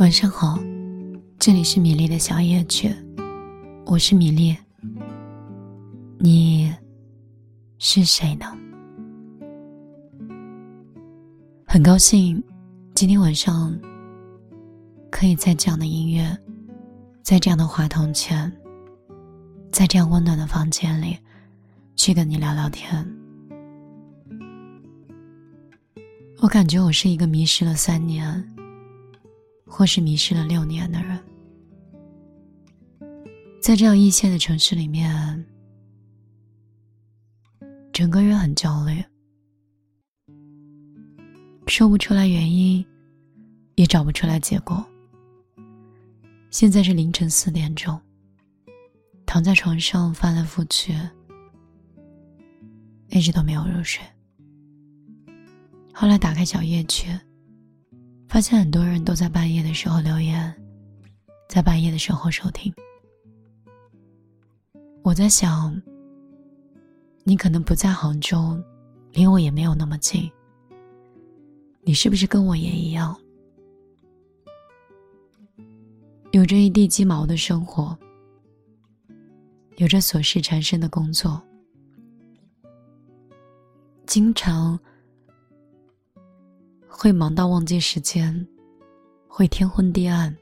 晚上好，这里是米粒的小夜曲，我是米粒。你是谁呢？很高兴今天晚上可以在这样的音乐，在这样的话筒前，在这样温暖的房间里，去跟你聊聊天。我感觉我是一个迷失了三年。或是迷失了六年的人，在这样一线的城市里面，整个人很焦虑，说不出来原因，也找不出来结果。现在是凌晨四点钟，躺在床上翻来覆去，一直都没有入睡。后来打开小夜曲。发现很多人都在半夜的时候留言，在半夜的时候收听。我在想，你可能不在杭州，离我也没有那么近。你是不是跟我也一样，有着一地鸡毛的生活，有着琐事缠身的工作，经常。会忙到忘记时间，会天昏地暗，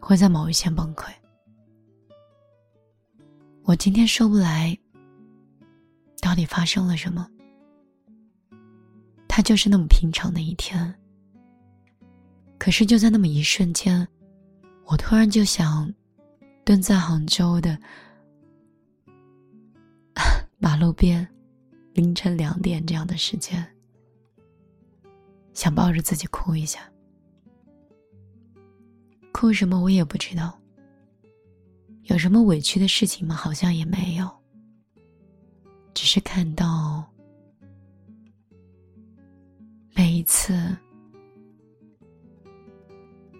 会在某一天崩溃。我今天说不来，到底发生了什么？它就是那么平常的一天。可是就在那么一瞬间，我突然就想，蹲在杭州的马路边。凌晨两点这样的时间，想抱着自己哭一下，哭什么我也不知道。有什么委屈的事情吗？好像也没有。只是看到每一次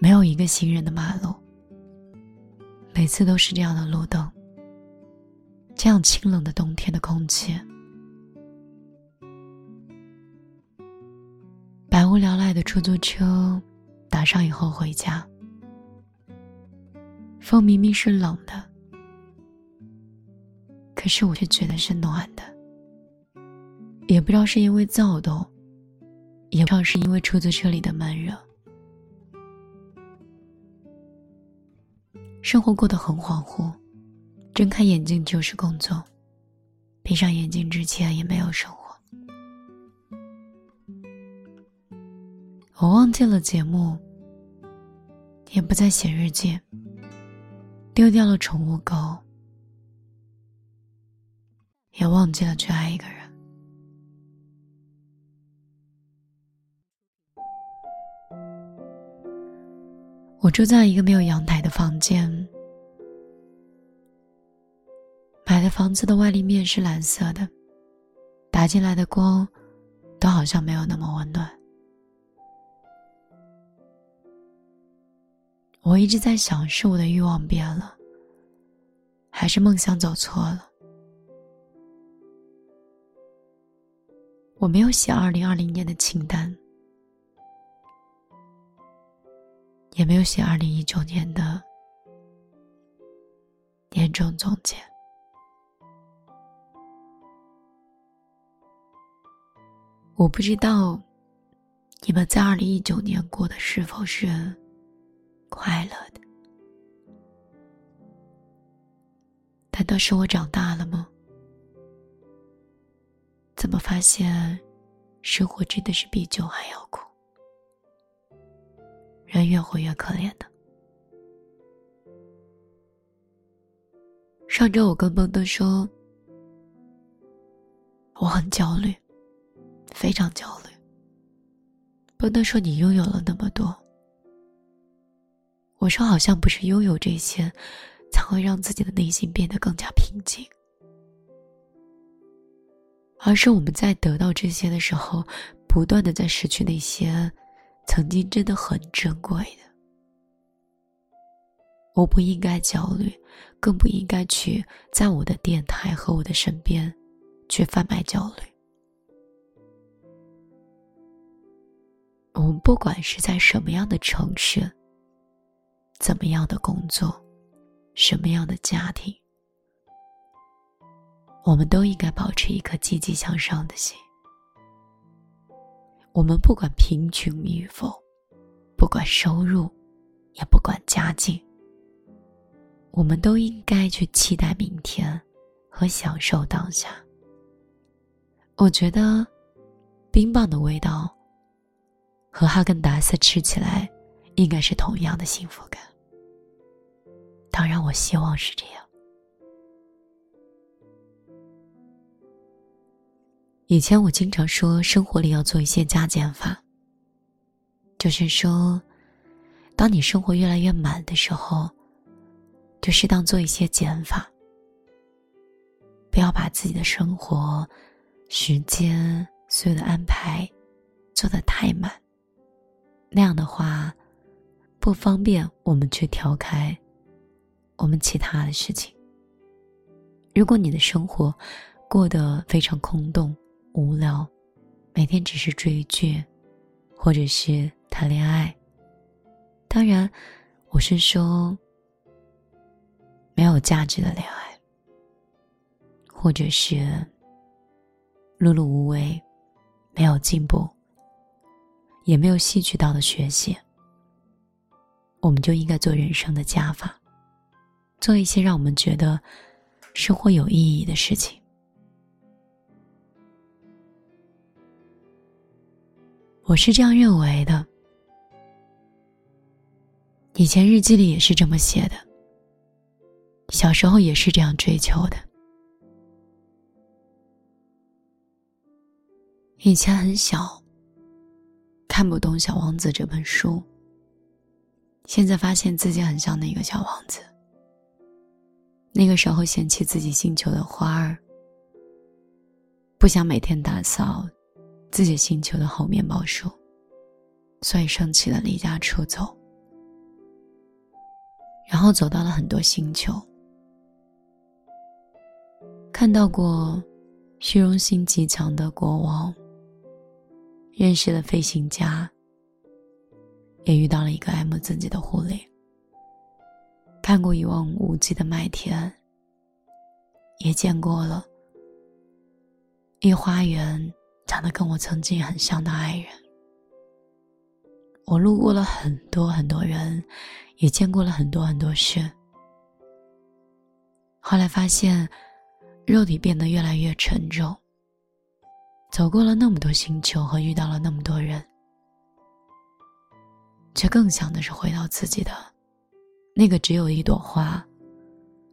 没有一个行人的马路，每次都是这样的路灯，这样清冷的冬天的空气。的出租车，打上以后回家。风明明是冷的，可是我却觉得是暖的。也不知道是因为躁动，也不知道是因为出租车里的闷热。生活过得很恍惚，睁开眼睛就是工作，闭上眼睛之前也没有生活。我忘记了节目，也不再写日记，丢掉了宠物狗，也忘记了去爱一个人。我住在一个没有阳台的房间，买的房子的外立面是蓝色的，打进来的光，都好像没有那么温暖。我一直在想，是我的欲望变了，还是梦想走错了？我没有写二零二零年的清单，也没有写二零一九年的年终总结。我不知道你们在二零一九年过的是否是。快乐的，难道是我长大了吗？怎么发现，生活真的是比酒还要苦，人越活越可怜的？上周我跟蹦登说，我很焦虑，非常焦虑。蹦登说：“你拥有了那么多。”我说，好像不是拥有这些，才会让自己的内心变得更加平静，而是我们在得到这些的时候，不断的在失去那些曾经真的很珍贵的。我不应该焦虑，更不应该去在我的电台和我的身边，去贩卖焦虑。我们不管是在什么样的城市，怎么样的工作，什么样的家庭，我们都应该保持一颗积极向上的心。我们不管贫穷与否，不管收入，也不管家境，我们都应该去期待明天和享受当下。我觉得，冰棒的味道和哈根达斯吃起来应该是同样的幸福感。当然，我希望是这样。以前我经常说，生活里要做一些加减法。就是说，当你生活越来越满的时候，就适当做一些减法。不要把自己的生活、时间所有的安排做得太满，那样的话，不方便我们去调开我们其他的事情。如果你的生活过得非常空洞，无聊，每天只是追剧，或者是谈恋爱。当然，我是说没有价值的恋爱，或者是碌碌无为，没有进步，也没有吸取到的学习。我们就应该做人生的加法，做一些让我们觉得生活有意义的事情。我是这样认为的，以前日记里也是这么写的，小时候也是这样追求的。以前很小，看不懂《小王子》这本书，现在发现自己很像那个小王子。那个时候嫌弃自己星球的花儿，不想每天打扫。自己星球的猴面包树，所以生气的离家出走，然后走到了很多星球，看到过虚荣心极强的国王，认识了飞行家，也遇到了一个爱慕自己的狐狸，看过一望无际的麦田，也见过了一花园。长得跟我曾经很像的爱人，我路过了很多很多人，也见过了很多很多事。后来发现，肉体变得越来越沉重。走过了那么多星球和遇到了那么多人，却更想的是回到自己的那个只有一朵花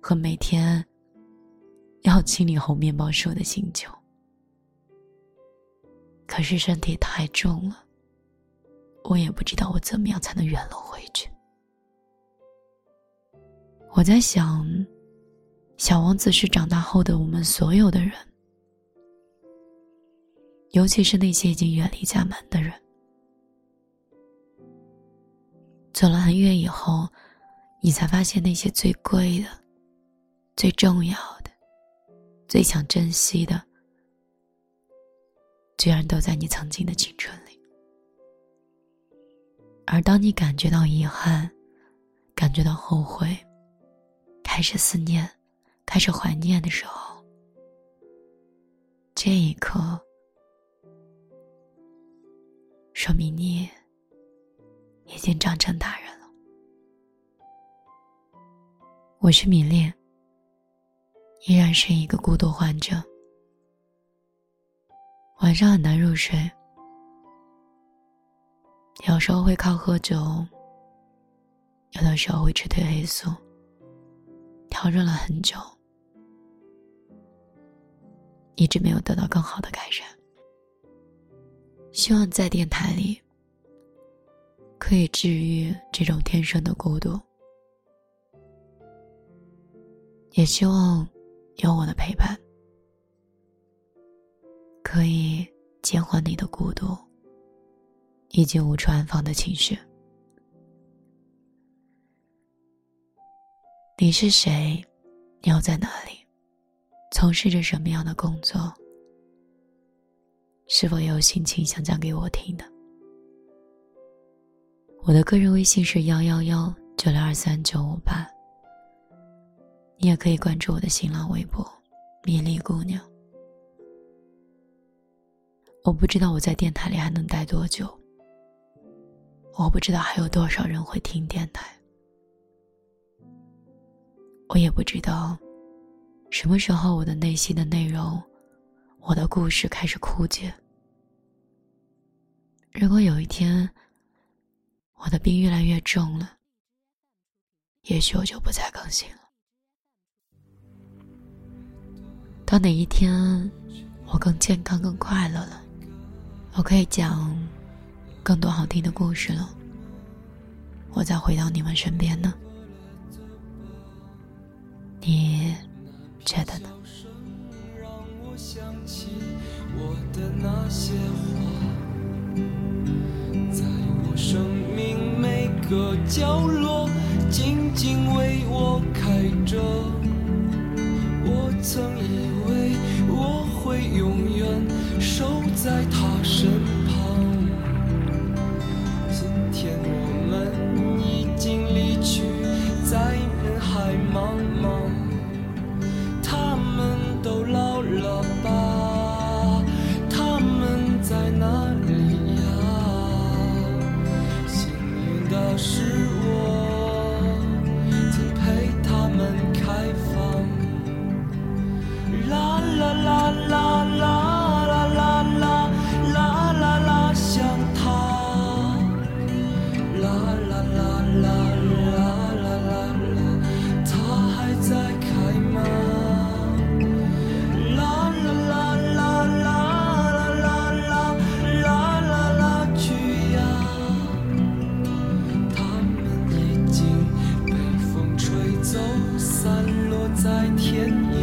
和每天要清理红面包树的星球。可是身体太重了，我也不知道我怎么样才能远路回去。我在想，小王子是长大后的我们所有的人，尤其是那些已经远离家门的人，走了很远以后，你才发现那些最贵的、最重要的、最想珍惜的。居然都在你曾经的青春里，而当你感觉到遗憾、感觉到后悔、开始思念、开始怀念的时候，这一刻，说明你已经长成大人了。我是米恋，依然是一个孤独患者。晚上很难入睡，有时候会靠喝酒，有的时候会吃褪黑素，调整了很久，一直没有得到更好的改善。希望在电台里可以治愈这种天生的孤独，也希望有我的陪伴。可以减缓你的孤独，以及无处安放的情绪。你是谁？你要在哪里？从事着什么样的工作？是否有心情想讲给我听的？我的个人微信是幺幺幺九六二三九五八。你也可以关注我的新浪微博“米粒姑娘”。我不知道我在电台里还能待多久，我不知道还有多少人会听电台，我也不知道什么时候我的内心的内容，我的故事开始枯竭。如果有一天我的病越来越重了，也许我就不再更新了。到哪一天，我更健康、更快乐了，我可以讲更多好听的故事了，我再回到你们身边呢？你觉得呢？在我生个角落，静静为我开着。我曾以为我会永远守在他身旁，with you.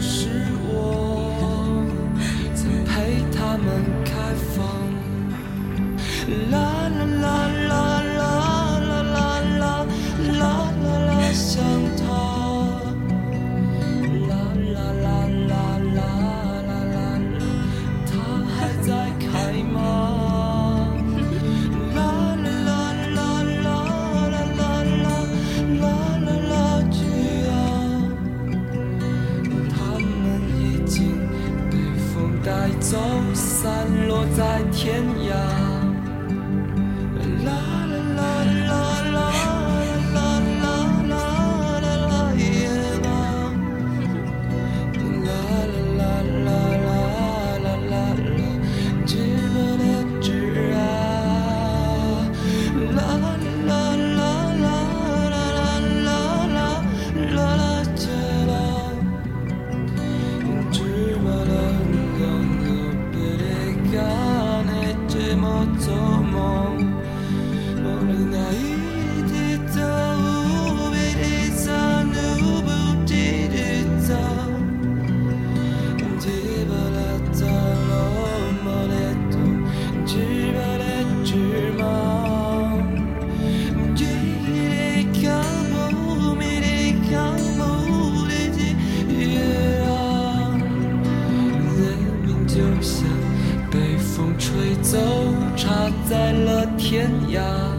是走，散落在天涯。天涯。